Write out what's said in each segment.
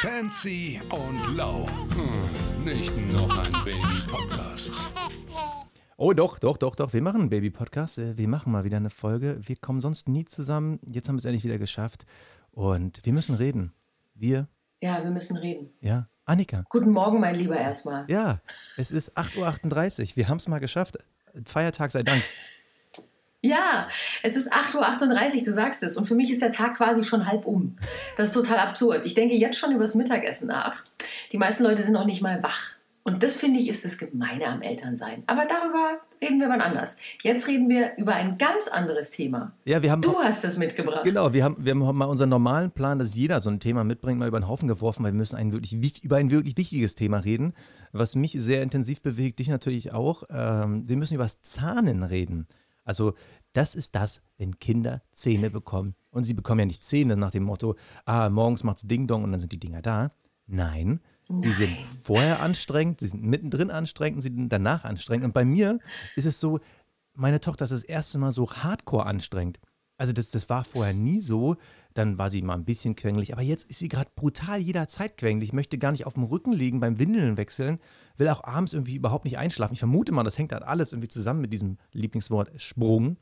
Fancy und low. Hm, nicht noch ein Baby-Podcast. Oh, doch, doch, doch, doch. Wir machen einen Baby-Podcast. Äh, Wir machen mal wieder eine Folge. Wir kommen sonst nie zusammen. Jetzt haben wir es endlich wieder geschafft. Und wir müssen reden. Wir, Ja, wir müssen reden. ja. Annika. Guten Morgen, mein Lieber, erstmal. Ja, es ist 8.38 Uhr. Wir haben es mal geschafft. Feiertag sei Dank. Ja, es ist 8.38 Uhr, du sagst es. Und für mich ist der Tag quasi schon halb um. Das ist total absurd. Ich denke jetzt schon über das Mittagessen nach. Die meisten Leute sind noch nicht mal wach. Und das finde ich ist das Gemeine am Elternsein. Aber darüber reden wir wann anders. Jetzt reden wir über ein ganz anderes Thema. Ja, wir haben. Du hast es mitgebracht. Genau, wir haben, wir haben mal unseren normalen Plan, dass jeder so ein Thema mitbringt, mal über den Haufen geworfen, weil wir müssen ein wirklich, über ein wirklich wichtiges Thema reden, was mich sehr intensiv bewegt, dich natürlich auch. Ähm, wir müssen über das Zahnen reden. Also das ist das, wenn Kinder Zähne bekommen. Und sie bekommen ja nicht Zähne nach dem Motto, ah, morgens macht's Ding-Dong und dann sind die Dinger da. Nein, sie sind vorher anstrengend, sie sind mittendrin anstrengend und sie sind danach anstrengend. Und bei mir ist es so, meine Tochter ist das erste Mal so hardcore anstrengend. Also das, das war vorher nie so. Dann war sie mal ein bisschen quengelig, aber jetzt ist sie gerade brutal jederzeit quengelig. Möchte gar nicht auf dem Rücken liegen beim Windeln wechseln, will auch abends irgendwie überhaupt nicht einschlafen. Ich vermute mal, das hängt halt alles irgendwie zusammen mit diesem Lieblingswort Sprung.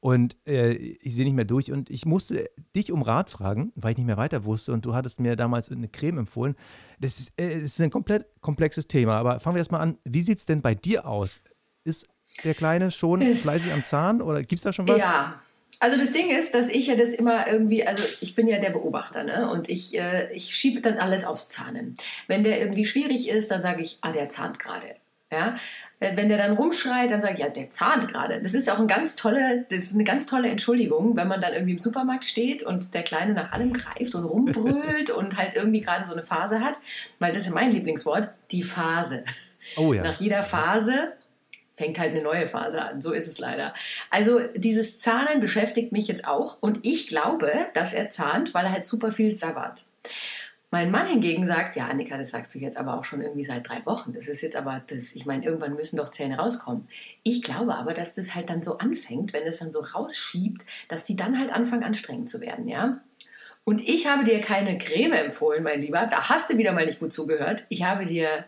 Und äh, ich sehe nicht mehr durch und ich musste dich um Rat fragen, weil ich nicht mehr weiter wusste und du hattest mir damals eine Creme empfohlen. Das ist, äh, das ist ein komplett komplexes Thema, aber fangen wir erstmal an. Wie sieht es denn bei dir aus? Ist der Kleine schon Ist- fleißig am Zahn oder gibt es da schon was? Ja. Also das Ding ist, dass ich ja das immer irgendwie, also ich bin ja der Beobachter, ne? Und ich, äh, ich schiebe dann alles aufs Zahnen. Wenn der irgendwie schwierig ist, dann sage ich, ah, der zahnt gerade. Ja? Äh, Wenn der dann rumschreit, dann sage ich, ja, der zahnt gerade. Das ist auch ein ganz tolle, das ist eine ganz tolle Entschuldigung, wenn man dann irgendwie im Supermarkt steht und der Kleine nach allem greift und rumbrüllt und halt irgendwie gerade so eine Phase hat, weil das ist mein Lieblingswort, die Phase. Oh ja. Nach jeder Phase fängt halt eine neue Phase an. So ist es leider. Also dieses Zahnen beschäftigt mich jetzt auch und ich glaube, dass er zahnt, weil er halt super viel sabbert. Mein Mann hingegen sagt, ja, Annika, das sagst du jetzt aber auch schon irgendwie seit drei Wochen. Das ist jetzt aber, das, ich meine, irgendwann müssen doch Zähne rauskommen. Ich glaube aber, dass das halt dann so anfängt, wenn es dann so rausschiebt, dass die dann halt anfangen anstrengend zu werden, ja. Und ich habe dir keine Creme empfohlen, mein Lieber. Da hast du wieder mal nicht gut zugehört. Ich habe dir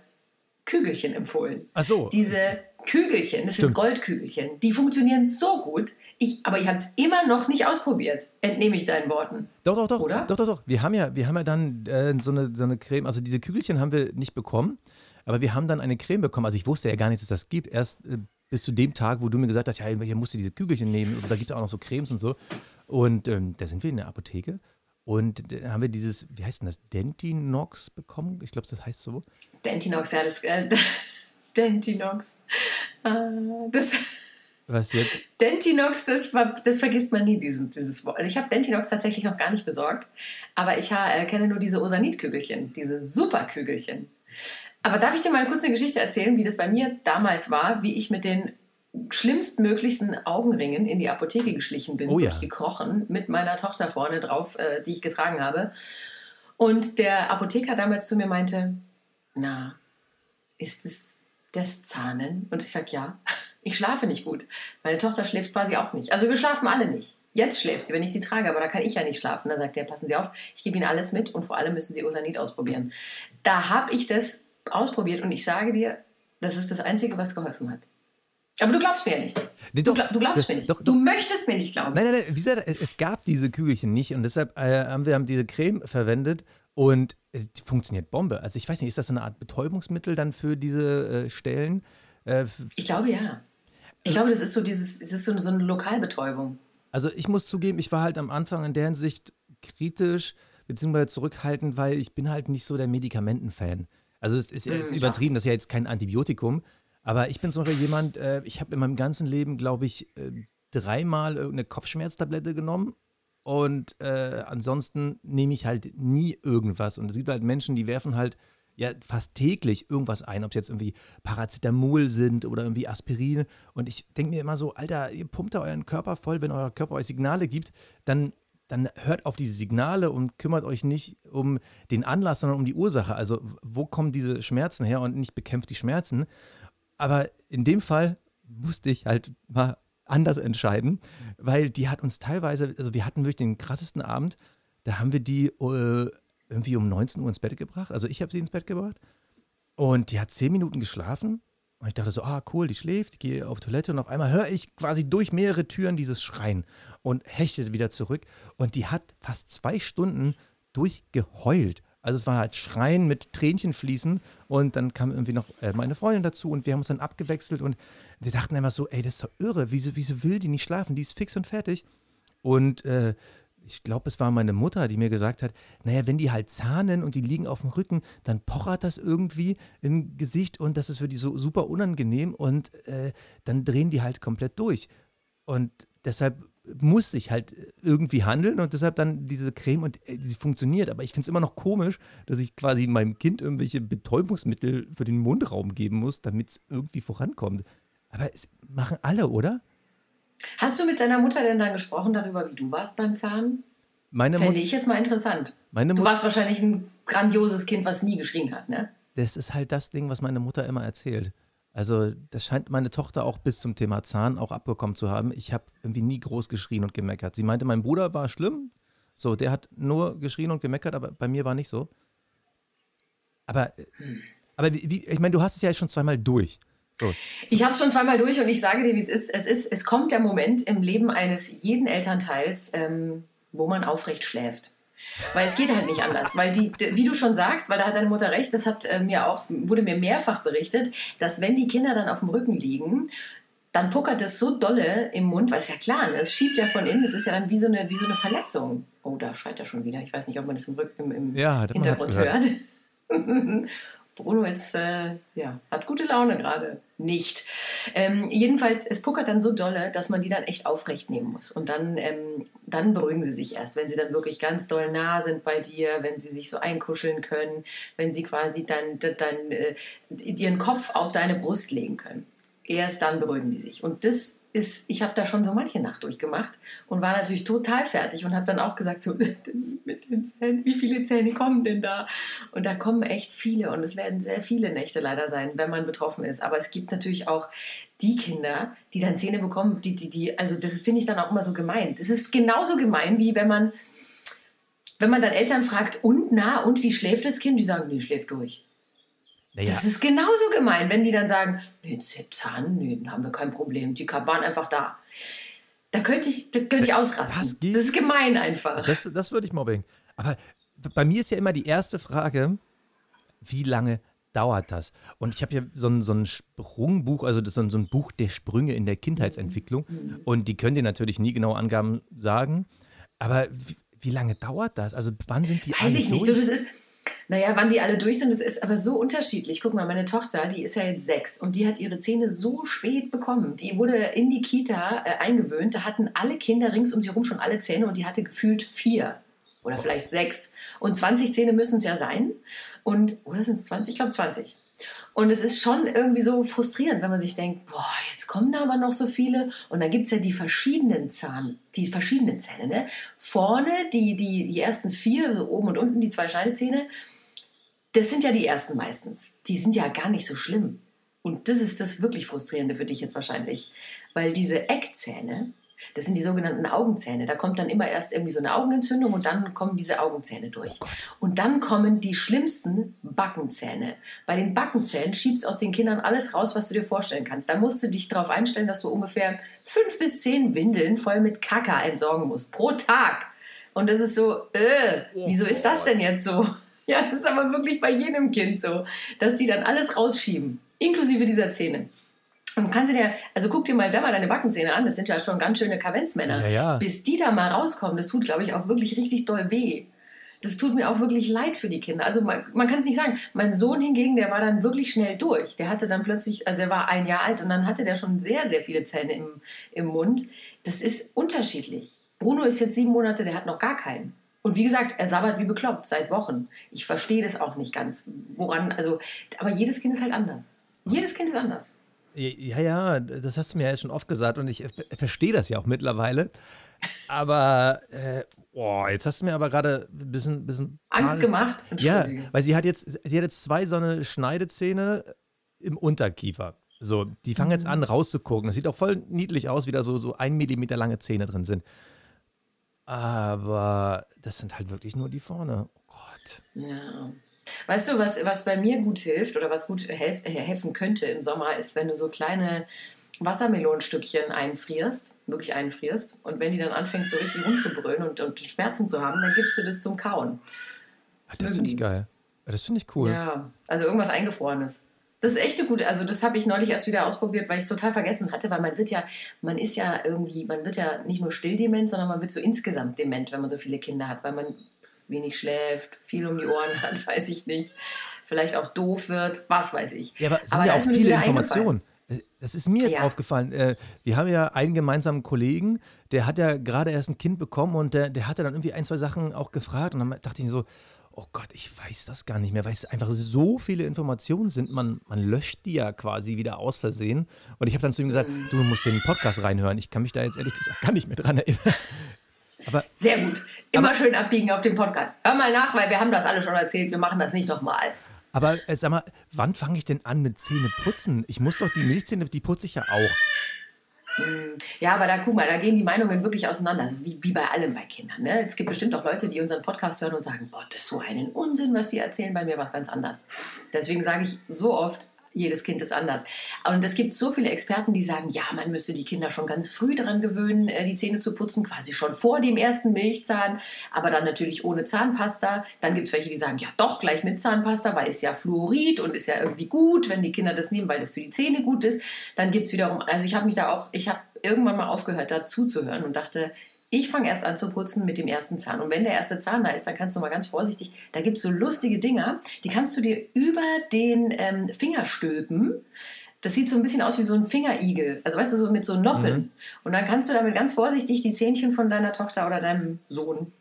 Kügelchen empfohlen. Ach so. Diese Kügelchen, das sind Stimmt. Goldkügelchen, die funktionieren so gut. Ich, aber ich habe es immer noch nicht ausprobiert, entnehme ich deinen Worten. Doch, doch, doch, Oder? doch, doch, doch. Wir haben ja, wir haben ja dann äh, so, eine, so eine Creme, also diese Kügelchen haben wir nicht bekommen, aber wir haben dann eine Creme bekommen. Also ich wusste ja gar nicht, dass es das gibt. Erst äh, bis zu dem Tag, wo du mir gesagt hast, ja, hier musst du diese Kügelchen nehmen. Und da gibt es auch noch so Cremes und so. Und ähm, da sind wir in der Apotheke. Und da haben wir dieses, wie heißt denn das, Dentinox bekommen? Ich glaube, das heißt so. Dentinox, ja, das. Äh, Dentinox. Äh, das, Was jetzt? Dentinox, das, das vergisst man nie, diesen, dieses Wort. Ich habe Dentinox tatsächlich noch gar nicht besorgt, aber ich äh, kenne nur diese Osanitkügelchen, diese Superkügelchen. Aber darf ich dir mal kurz eine Geschichte erzählen, wie das bei mir damals war, wie ich mit den schlimmstmöglichsten Augenringen in die Apotheke geschlichen bin, Oh ja. durchgekrochen, mit meiner Tochter vorne drauf, äh, die ich getragen habe. Und der Apotheker damals zu mir meinte, na, ist es das Zahnen? Und ich sag ja, ich schlafe nicht gut. Meine Tochter schläft quasi auch nicht. Also wir schlafen alle nicht. Jetzt schläft sie, wenn ich sie trage, aber da kann ich ja nicht schlafen. Dann sagt er, passen Sie auf, ich gebe Ihnen alles mit und vor allem müssen Sie Osanit ausprobieren. Da habe ich das ausprobiert und ich sage dir, das ist das Einzige, was geholfen hat. Aber du glaubst mir ja nicht. Nee, Du, doch. glaub, du glaubst mir nicht. Doch, Du doch. möchtest mir nicht glauben. Nein, nein, nein, wie gesagt, es, gab diese Kügelchen nicht und deshalb äh, haben wir haben diese Creme verwendet und äh, die funktioniert Bombe. Also ich weiß nicht, ist das eine Art Betäubungsmittel dann für diese äh, Stellen? Äh, Ich glaube ja. Ich glaube, das ist so dieses, es ist so eine, so eine Lokalbetäubung. also ich muss zugeben, ich war halt am Anfang in der Hinsicht kritisch beziehungsweise zurückhaltend, weil ich bin halt nicht so der Medikamenten-Fan. Also es ist ja Mm, jetzt ich übertrieben, das ist ja jetzt kein Antibiotikum, aber ich bin Beispiel jemand, äh, ich habe in meinem ganzen Leben, glaube ich, äh, dreimal irgendeine Kopfschmerztablette genommen und äh, ansonsten nehme ich halt nie irgendwas. Und es gibt halt Menschen, die werfen halt ja fast täglich irgendwas ein, ob es jetzt irgendwie Paracetamol sind oder irgendwie Aspirin. Und ich denke mir immer so, Alter, ihr pumpt da euren Körper voll, wenn euer Körper euch Signale gibt, dann, dann hört auf diese Signale und kümmert euch nicht um den Anlass, sondern um die Ursache. Also wo kommen diese Schmerzen her und nicht bekämpft die Schmerzen. Aber in dem Fall musste ich halt mal anders entscheiden, weil die hat uns teilweise, also wir hatten wirklich den krassesten Abend, da haben wir die äh, irgendwie um 19 Uhr ins Bett gebracht. Also ich habe sie ins Bett gebracht. Und die hat zehn Minuten geschlafen. Und ich dachte so, ah, cool, die schläft, ich gehe auf Toilette und auf einmal höre ich quasi durch mehrere Türen dieses Schreien und hechte wieder zurück. Und die hat fast zwei Stunden durchgeheult. Also es war halt Schreien mit Tränchen fließen und dann kam irgendwie noch äh, meine Freundin dazu und wir haben uns dann abgewechselt und wir dachten immer so, ey, das ist doch irre, wieso, wieso will die nicht schlafen? Die ist fix und fertig. Und äh, ich glaube, es war meine Mutter, die mir gesagt hat, naja, wenn die halt zahnen und die liegen auf dem Rücken, dann pochert das irgendwie im Gesicht und das ist für die so super unangenehm und äh, dann drehen die halt komplett durch. Und deshalb muss ich halt irgendwie handeln und deshalb dann diese Creme und äh, sie funktioniert. Aber ich finde es immer noch komisch, dass ich quasi meinem Kind irgendwelche Betäubungsmittel für den Mundraum geben muss, damit es irgendwie vorankommt. Aber es machen alle, oder? Hast du mit deiner Mutter denn dann gesprochen darüber, wie du warst beim Zahn? Meine Fände Mut- ich jetzt mal interessant. Meine Du warst wahrscheinlich ein grandioses Kind, was nie geschrien hat, ne? Das ist halt das Ding, was meine Mutter immer erzählt. Also, das scheint meine Tochter auch bis zum Thema Zahn auch abbekommen zu haben. Ich habe irgendwie nie groß geschrien und gemeckert. Sie meinte, mein Bruder war schlimm. So, der hat nur geschrien und gemeckert, aber bei mir war nicht so. Aber, aber wie, ich meine, du hast es ja schon zweimal durch. So, Ich habe es schon zweimal durch und ich sage dir, wie es ist. Es ist, es kommt der Moment im Leben eines jeden Elternteils, ähm, wo man aufrecht schläft. Weil es geht halt nicht anders. Weil die, wie du schon sagst, weil da hat deine Mutter recht, das hat äh, mir auch, wurde mir mehrfach berichtet, dass wenn die Kinder dann auf dem Rücken liegen, dann puckert es so dolle im Mund, weil es ja klar, ne, es schiebt ja von innen, das ist ja dann wie so eine, wie so eine Verletzung. Oh, da schreit er schon wieder. Ich weiß nicht, ob man das im, Rücken, im, im Ja, Hintergrund hört. Bruno ist, äh, ja, hat gute Laune gerade. Nicht. Ähm, jedenfalls, es puckert dann so dolle, dass man die dann echt aufrecht nehmen muss. Und dann, ähm, dann beruhigen sie sich erst, wenn sie dann wirklich ganz doll nah sind bei dir, wenn sie sich so einkuscheln können, wenn sie quasi dann, dann äh, ihren Kopf auf deine Brust legen können. Erst dann beruhigen die sich. Und das ist, ich habe da schon so manche Nacht durchgemacht und war natürlich total fertig und habe dann auch gesagt, so mit den Zähnen, wie viele Zähne kommen denn da? Und da kommen echt viele und es werden sehr viele Nächte leider sein, wenn man betroffen ist. Aber es gibt natürlich auch die Kinder, die dann Zähne bekommen, die, die, die, also das finde ich dann auch immer so gemein. Es ist genauso gemein, wie wenn man, wenn man dann Eltern fragt, und na, und wie schläft das Kind? Die sagen, nee, schläft durch. Naja, Das ist genauso gemein, wenn die dann sagen, nee, Zahn, nee, haben wir kein Problem, die waren einfach da. Da könnte ich, da könnte ich ausrasten. Was geht? Das ist gemein einfach. das, das würde ich Mobbing. Aber bei mir ist ja immer die erste Frage, wie lange dauert das? Und ich habe ja so ein, so ein Sprungbuch, also das ist so ein, Buch der Sprünge in der Kindheitsentwicklung. Und die können dir natürlich nie genaue Angaben sagen. Aber wie, wie lange dauert das? Also wann sind die Weiß ich nicht. Du, das ist, naja, wann die alle durch sind, das ist aber so unterschiedlich. Guck mal, meine Tochter, die ist ja jetzt sechs und die hat ihre Zähne so spät bekommen. Die wurde in die Kita äh, eingewöhnt. Da hatten alle Kinder rings um sie herum schon alle Zähne und die hatte gefühlt vier oder vielleicht sechs. Und 20 Zähne müssen es ja sein. Und, oder sind es 20? Ich glaube 20. Und es ist schon irgendwie so frustrierend, wenn man sich denkt, boah, jetzt kommen da aber noch so viele. Und dann gibt es ja die verschiedenen Zahn, die verschiedenen Zähne. Ne? Vorne die, die, die ersten vier, so oben und unten die zwei Schneidezähne, das sind ja die ersten meistens. Die sind ja gar nicht so schlimm. Und das ist das wirklich Frustrierende für dich jetzt wahrscheinlich. Weil diese Eckzähne, das sind die sogenannten Augenzähne. Da kommt dann immer erst irgendwie so eine Augenentzündung und dann kommen diese Augenzähne durch. und dann kommen die schlimmsten Backenzähne. Bei den Backenzähnen schiebt es aus den Kindern alles raus, was du dir vorstellen kannst. Da musst du dich darauf einstellen, dass du ungefähr fünf bis zehn Windeln voll mit Kaka entsorgen musst. Pro Tag. Und das ist so, äh, wieso ist das denn jetzt so? Ja, das ist aber wirklich bei jedem Kind so, dass die dann alles rausschieben, inklusive dieser Zähne. Und kannst du dir, also guck dir mal selber deine Backenzähne an, das sind ja schon ganz schöne Kavenzmänner. Ja, ja. Bis die da mal rauskommen, das tut, glaube ich, auch wirklich richtig doll weh. Das tut mir auch wirklich leid für die Kinder. Also man, man kann es nicht sagen. Mein Sohn hingegen, der war dann wirklich schnell durch. Der hatte dann plötzlich, also er war ein Jahr alt und dann hatte der schon sehr, sehr viele Zähne im, im Mund. Das ist unterschiedlich. Bruno ist jetzt sieben Monate, der hat noch gar keinen. Und wie gesagt, er sabbert wie bekloppt seit Wochen. Ich verstehe das auch nicht ganz, woran, also, aber jedes Kind ist halt anders. Jedes Kind ist anders. Ja, ja, das hast du mir ja schon oft gesagt und ich verstehe das ja auch mittlerweile. Aber, äh, boah, jetzt hast du mir aber gerade ein bisschen, bisschen Angst Panik- gemacht? Ja, weil sie hat jetzt, sie hat jetzt zwei so eine Schneidezähne im Unterkiefer. So, die fangen jetzt an rauszugucken. Das sieht auch voll niedlich aus, wie da so, so ein Millimeter lange Zähne drin sind. Aber das sind halt wirklich nur die vorne. Oh Gott. Ja. Weißt du, was, was bei mir gut hilft oder was gut helf, äh, helfen könnte im Sommer, ist, wenn du so kleine Wassermelonenstückchen einfrierst, wirklich einfrierst, und wenn die dann anfängt, so richtig rumzubrüllen und, und Schmerzen zu haben, dann gibst du das zum Kauen. Ah, das finde ich geil. Das finde ich cool. Ja, also irgendwas Eingefrorenes. Das ist echt eine gute, also das habe ich neulich erst wieder ausprobiert, weil ich es total vergessen hatte, weil man wird ja, man ist ja irgendwie, man wird ja nicht nur stilldement, sondern man wird so insgesamt dement, wenn man so viele Kinder hat, weil man wenig schläft, viel um die Ohren hat, weiß ich nicht, vielleicht auch doof wird, was weiß ich. Ja, aber es sind aber ja auch viele Informationen. Das ist mir jetzt ja. aufgefallen. Äh, wir haben ja einen gemeinsamen Kollegen, der hat ja gerade erst ein Kind bekommen und der, der hatte dann irgendwie ein, zwei Sachen auch gefragt und dann dachte ich so, oh Gott, ich weiß das gar nicht mehr, weil es einfach so viele Informationen sind. Man, man löscht die ja quasi wieder aus Versehen. Und ich habe dann zu ihm gesagt, du musst den Podcast reinhören. Ich kann mich da jetzt ehrlich gesagt gar nicht mehr dran erinnern. Aber, Sehr gut. Immer aber, schön abbiegen auf dem Podcast. Hör mal nach, weil wir haben das alle schon erzählt. Wir machen das nicht nochmal. Aber äh, sag mal, wann fange ich denn an mit Zähne putzen? Ich muss doch die Milchzähne, die putze ich ja auch. Mm, ja, aber da guck mal, da gehen die Meinungen wirklich auseinander, also wie, wie bei allem bei Kindern. Ne? Es gibt bestimmt auch Leute, die unseren Podcast hören und sagen, boah, das ist so einen Unsinn, was die erzählen, bei mir was ganz anders. Deswegen sage ich so oft, jedes Kind ist anders. Und es gibt so viele Experten, die sagen, ja, man müsste die Kinder schon ganz früh daran gewöhnen, äh, die Zähne zu putzen, quasi schon vor dem ersten Milchzahn, aber dann natürlich ohne Zahnpasta. Dann gibt es welche, die sagen, ja doch, gleich mit Zahnpasta, weil es ja Fluorid und ist ja irgendwie gut, wenn die Kinder das nehmen, weil das für die Zähne gut ist. Dann gibt es wiederum, also ich habe mich da auch, ich habe irgendwann mal aufgehört, da zuzuhören und dachte, ich fange erst an zu putzen mit dem ersten Zahn. Und wenn der erste Zahn da ist, dann kannst du mal ganz vorsichtig, da gibt es so lustige Dinger, die kannst du dir über den ähm, Finger stülpen. Das sieht so ein bisschen aus wie so ein Fingerigel. Also weißt du, so mit so Noppeln. Mhm. Und dann kannst du damit ganz vorsichtig die Zähnchen von deiner Tochter oder deinem Sohn,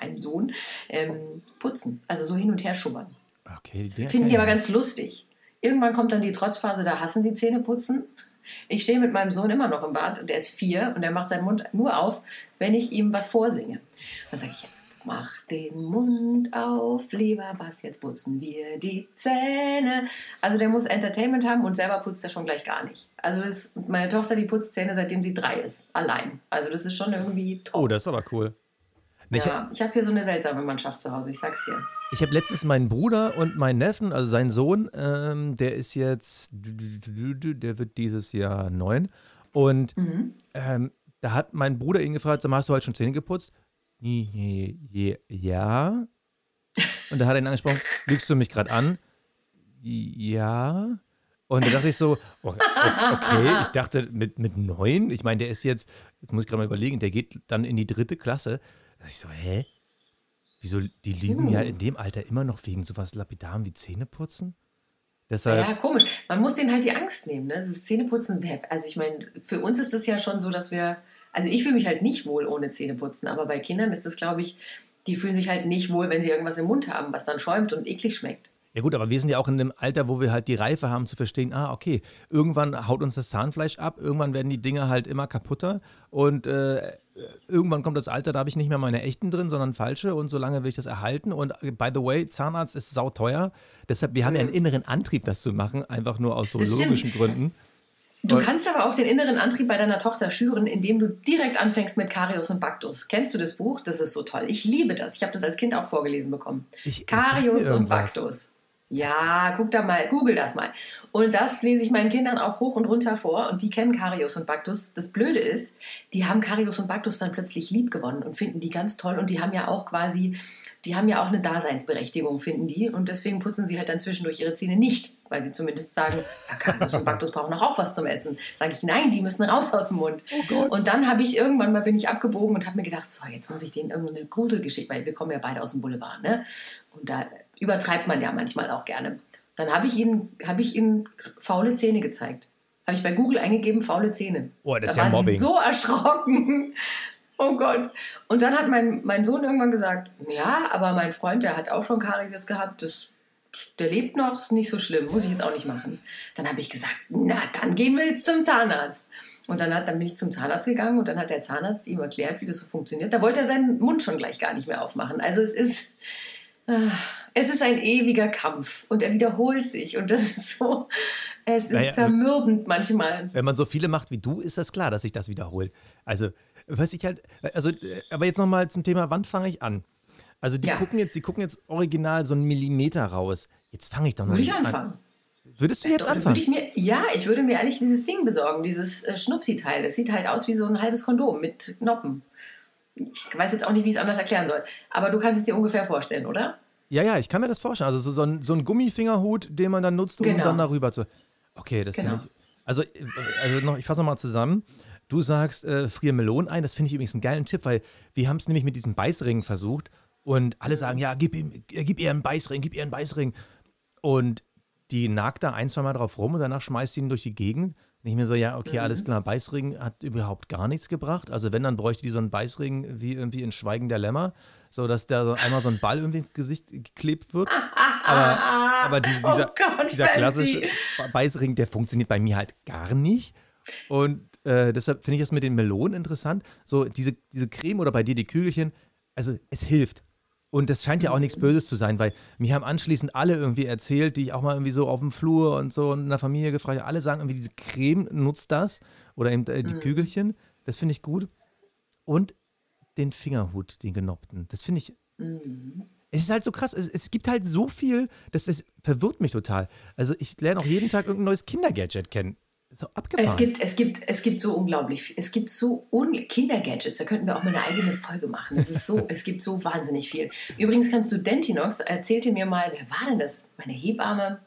meinem Sohn, ähm, putzen. Also so hin und her schummern. Okay, das finden die aber ganz lustig. Irgendwann kommt dann die Trotzphase, da hassen die Zähne putzen. Ich stehe mit meinem Sohn immer noch im Bad und der ist vier und er macht seinen Mund nur auf, wenn ich ihm was vorsinge. Dann sage ich jetzt, mach den Mund auf, lieber was, jetzt putzen wir die Zähne. Also der muss Entertainment haben und selber putzt er schon gleich gar nicht. Also das, meine Tochter, die putzt Zähne, seitdem sie drei ist, allein. Also das ist schon irgendwie toll. Oh, das ist aber cool. Ja, ich habe hier so eine seltsame Mannschaft zu Hause, ich sag's dir. Ich habe letztens meinen Bruder und meinen Neffen, also seinen Sohn, ähm, der ist jetzt, der wird dieses Jahr neun. Und mhm. ähm, da hat mein Bruder ihn gefragt, sag mal, hast du heute schon Zähne geputzt? Ja. Und da hat er ihn angesprochen, lügst du mich gerade an? Ja. Und da dachte ich so, oh, okay, ich dachte mit, mit neun, ich meine, der ist jetzt, jetzt muss ich gerade mal überlegen, der geht dann in die dritte Klasse. Da ich so, hä? Wieso, die liegen hm. ja in dem Alter immer noch wegen sowas Lapidarem wie Zähneputzen? Deshalb ja, komisch. Man muss denen halt die Angst nehmen. Ne? Das ist Zähneputzen. Also ich meine, für uns ist das ja schon so, dass wir, also ich fühle mich halt nicht wohl ohne Zähneputzen, aber bei Kindern ist das, glaube ich, die fühlen sich halt nicht wohl, wenn sie irgendwas im Mund haben, was dann schäumt und eklig schmeckt. Ja gut, aber wir sind ja auch in dem Alter, wo wir halt die Reife haben zu verstehen, ah, okay, irgendwann haut uns das Zahnfleisch ab, irgendwann werden die Dinge halt immer kaputter und äh, irgendwann kommt das Alter, da habe ich nicht mehr meine echten drin, sondern falsche und solange will ich das erhalten und äh, by the way, Zahnarzt ist sauteuer, deshalb, wir haben ja einen inneren Antrieb, das zu machen, einfach nur aus so logischen Gründen. Du kannst aber auch den inneren Antrieb bei deiner Tochter schüren, indem du direkt anfängst mit Karius und Baktus. Kennst du das Buch? Das ist so toll. Ich liebe das. Ich habe das als Kind auch vorgelesen bekommen. Ich, Karius und Baktus. Ja, guck da mal, google das mal. Und das lese ich meinen Kindern auch hoch und runter vor und die kennen Karius und Baktus. Das Blöde ist, die haben Karius und Baktus dann plötzlich lieb gewonnen und finden die ganz toll und die haben ja auch quasi, die haben ja auch eine Daseinsberechtigung, finden die und deswegen putzen sie halt dann zwischendurch ihre Zähne nicht, weil sie zumindest sagen, ja, Karius und Baktus brauchen doch auch was zum Essen. Sage ich, nein, die müssen raus aus dem Mund. Oh und dann habe ich irgendwann mal bin ich abgebogen und habe mir gedacht, so, jetzt muss ich denen irgendeine Gruselgeschichte, weil wir kommen ja beide aus dem Boulevard, ne? Und da übertreibt man ja manchmal auch gerne. Dann habe ich ihnen, hab ich ihnen faule Zähne gezeigt. Habe ich bei Google eingegeben, faule Zähne. Oh, das da ist ja Mobbing. so erschrocken. Oh Gott. Und dann hat mein, mein Sohn irgendwann gesagt, ja, aber mein Freund, der hat auch schon Karies gehabt, das, der lebt noch, ist nicht so schlimm, muss ich jetzt auch nicht machen. Dann habe ich gesagt, na, dann gehen wir jetzt zum Zahnarzt. Und dann, hat, dann bin ich zum Zahnarzt gegangen und dann hat der Zahnarzt ihm erklärt, wie das so funktioniert. Da wollte er seinen Mund schon gleich gar nicht mehr aufmachen. Also es ist, es ist ein ewiger Kampf und er wiederholt sich und das ist so, es ist naja, zermürbend manchmal. Wenn man so viele macht wie du, ist das klar, dass sich das wiederholt. Also, was ich halt, also, aber jetzt nochmal zum Thema, wann fange ich an? Also die Ja. gucken jetzt, die gucken jetzt original so einen Millimeter raus. Jetzt fange ich doch noch Würde ich nicht an. anfangen. Würdest du jetzt Oder anfangen? Würde ich mir, ja, ich würde mir eigentlich dieses Ding besorgen, dieses äh, Schnupsi-Teil. Das sieht halt aus wie so ein halbes Kondom mit Knoppen. Ich weiß jetzt auch nicht, wie ich es anders erklären soll. Aber du kannst es dir ungefähr vorstellen, oder? Ja, ja, ich kann mir das vorstellen. Also so, so, ein, so ein Gummifingerhut, den man dann nutzt, um Genau. dann darüber zu. Okay, das Genau. finde ich. Also, also noch, ich fasse nochmal zusammen. Du sagst, äh, frier Melonen ein. Das finde ich übrigens einen geilen Tipp, weil wir haben es nämlich mit diesem Beißring versucht und alle sagen, ja, gib, ihm, äh, gib ihr einen Beißring, gib ihr einen Beißring. Und die nagt da ein, zwei Mal drauf rum und danach schmeißt sie ihn durch die Gegend. Ich mir so, ja, okay, alles klar, Beißring hat überhaupt gar nichts gebracht. Also wenn, dann bräuchte die so einen Beißring wie irgendwie in Schweigen der Lämmer, so dass da so einmal so ein Ball irgendwie ins Gesicht geklebt wird. Aber, aber diese, dieser, oh Gott, dieser klassische Be- Beißring, der funktioniert bei mir halt gar nicht. Und äh, deshalb finde ich das mit den Melonen interessant. So diese, diese Creme oder bei dir die Kügelchen, also es hilft. Und das scheint ja auch nichts Böses zu sein, weil mir haben anschließend alle irgendwie erzählt, die ich auch mal irgendwie so auf dem Flur und so in der Familie gefragt habe, alle sagen irgendwie, diese Creme nutzt das oder eben äh, die Kügelchen. Das finde ich gut. Und den Fingerhut, den genoppten. Das finde ich. Es ist halt so krass. Es, es gibt halt so viel, das, das verwirrt mich total. Also ich lerne auch jeden Tag irgendein neues Kindergadget kennen. So abgefahren. Es gibt, es, gibt, es gibt so unglaublich viel. Es gibt so un Kindergadgets, da könnten wir auch mal eine eigene Folge machen. Es, ist so, es gibt so wahnsinnig viel. Übrigens kannst du Dentinox, erzählte mir mal, wer war denn das? Meine Hebamme?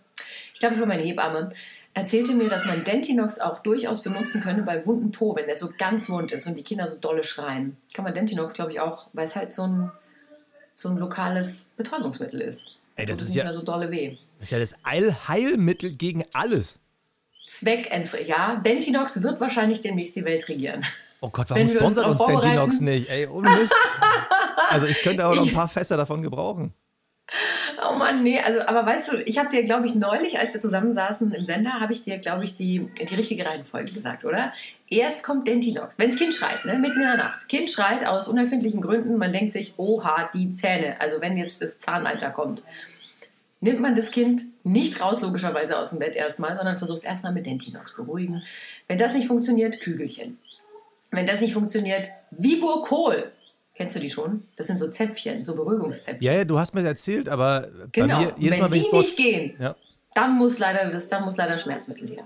Ich glaube, es war meine Hebamme. Erzählte mir, dass man Dentinox auch durchaus benutzen könnte bei wunden Po, wenn der so ganz wund ist und die Kinder so dolle schreien. Kann man Dentinox, glaube ich, auch, weil es halt so ein, so ein lokales Betäubungsmittel ist. Ey, das ist nicht ja- mehr so dolle weh. Das ist ja das Allheilmittel gegen alles. Zweck, ja, Dentinox wird wahrscheinlich demnächst die Welt regieren. Oh Gott, warum uns sponsert uns darauf Dentinox nicht? Ey, ohne Mist. Also ich könnte aber noch ein paar Fässer davon gebrauchen. Oh Mann, nee, also, aber weißt du, ich habe dir, glaube ich, neulich, als wir zusammensaßen im Sender, habe ich dir, glaube ich, die, die richtige Reihenfolge gesagt, oder? Erst kommt Dentinox. Wenn das Kind schreit, ne, mitten in der Nacht. Kind schreit aus unerfindlichen Gründen, man denkt sich, oha, die Zähne. Also wenn jetzt das Zahnalter kommt. Nimmt man das Kind nicht raus, logischerweise aus dem Bett erstmal, sondern versucht es erstmal mit Dentinox beruhigen. Wenn das nicht funktioniert, Kügelchen. Wenn das nicht funktioniert, Viburkol. Kennst du die schon? Das sind so Zäpfchen, so Beruhigungszäpfchen. Ja, ja, du hast mir das erzählt, aber Genau. mir, jedes wenn Mal, wenn die nicht gehen, Ja. dann muss leider das, dann muss leider Schmerzmittel her.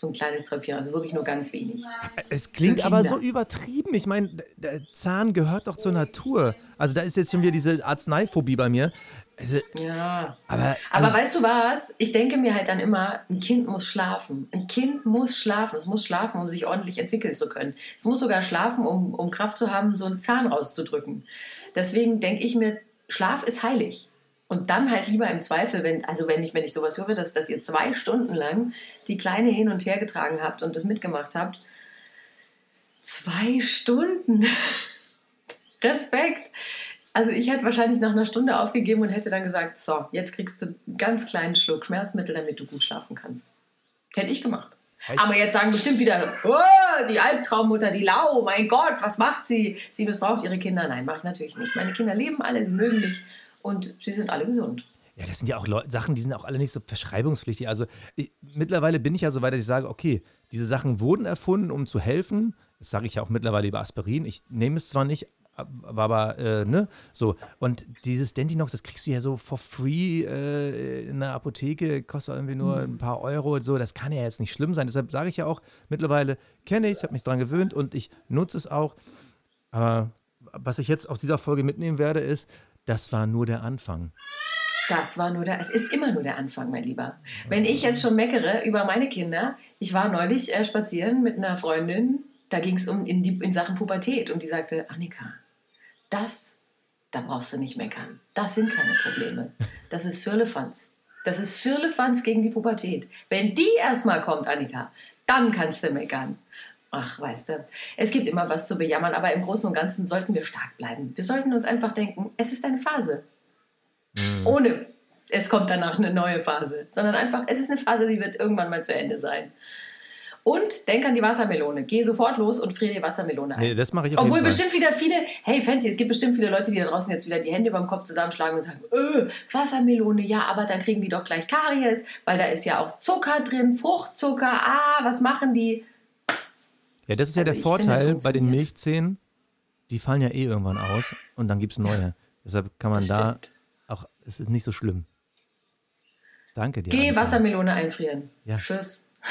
So ein kleines Tröpfchen, also wirklich nur ganz wenig. Es klingt aber so übertrieben. Ich meine, der Zahn gehört doch zur Natur. Also da ist jetzt schon wieder diese Arzneiphobie bei mir. Also, Ja. aber Aber also, weißt du was? Ich denke mir halt dann immer, ein Kind muss schlafen. Ein Kind muss schlafen. Es muss schlafen, um sich ordentlich entwickeln zu können. Es muss sogar schlafen, um, um Kraft zu haben, so einen Zahn rauszudrücken. Deswegen denke ich mir, Schlaf ist heilig. Und dann halt lieber im Zweifel, wenn, also wenn ich, wenn ich sowas höre, dass, dass ihr zwei Stunden lang die Kleine hin und her getragen habt und das mitgemacht habt. Zwei Stunden. Respekt. Also ich hätte wahrscheinlich nach einer Stunde aufgegeben und hätte dann gesagt, so, jetzt kriegst du einen ganz kleinen Schluck Schmerzmittel, damit du gut schlafen kannst. Hätte ich gemacht. Aber jetzt sagen bestimmt wieder, oh, die Albtraummutter, die Lau, mein Gott, was macht sie? Sie missbraucht ihre Kinder. Nein, mache ich natürlich nicht. Meine Kinder leben alle, sie mögen mich und sie sind alle gesund. ja, das sind ja auch Leu Sachen, die sind auch alle nicht so verschreibungspflichtig. Also ich, mittlerweile bin ich ja so weit, dass ich sage, okay, diese Sachen wurden erfunden, um zu helfen. Das sage ich ja auch mittlerweile über Aspirin. Ich nehme es zwar nicht, aber, aber äh, ne, so. Und dieses Dentinox, das kriegst du ja so for free äh, in der Apotheke, kostet irgendwie nur Mhm. ein paar Euro und so. Das kann ja jetzt nicht schlimm sein. Deshalb sage ich ja auch, mittlerweile kenne ich es, habe mich daran gewöhnt und ich nutze es auch. Aber was ich jetzt aus dieser Folge mitnehmen werde, ist, das war nur der Anfang. Das war nur der, es ist immer nur der Anfang, mein Lieber. Wenn ich jetzt schon meckere über meine Kinder, ich war neulich äh, spazieren mit einer Freundin, da ging es um in, die, in Sachen Pubertät und die sagte, Annika, das, da brauchst du nicht meckern. Das sind keine Probleme. Das ist Firlefanz. Das ist Firlefanz gegen die Pubertät. Wenn die erstmal kommt, Annika, dann kannst du meckern. Ach, weißt du, es gibt immer was zu bejammern, aber im Großen und Ganzen sollten wir stark bleiben. Wir sollten uns einfach denken, es ist eine Phase ohne es kommt danach eine neue Phase, sondern einfach, es ist eine Phase, die wird irgendwann mal zu Ende sein. Und denk an die Wassermelone. Geh sofort los und friere die Wassermelone ein. Nee, das mache ich auf Obwohl bestimmt wieder viele, hey Fancy, es gibt bestimmt viele Leute, die da draußen jetzt wieder die Hände beim Kopf zusammenschlagen und sagen, öh, Wassermelone, ja, aber dann kriegen die doch gleich Karies, weil da ist ja auch Zucker drin, Fruchtzucker, ah, was machen die? Ja, das ist ja Also der finde, es Vorteil bei den. Milchzähnen. Die fallen ja eh irgendwann aus und dann gibt es neue. Deshalb kann man da stimmt. auch, es ist nicht so schlimm. Danke dir. Geh. Wassermelone einfrieren. Ja. Tschüss. Ja.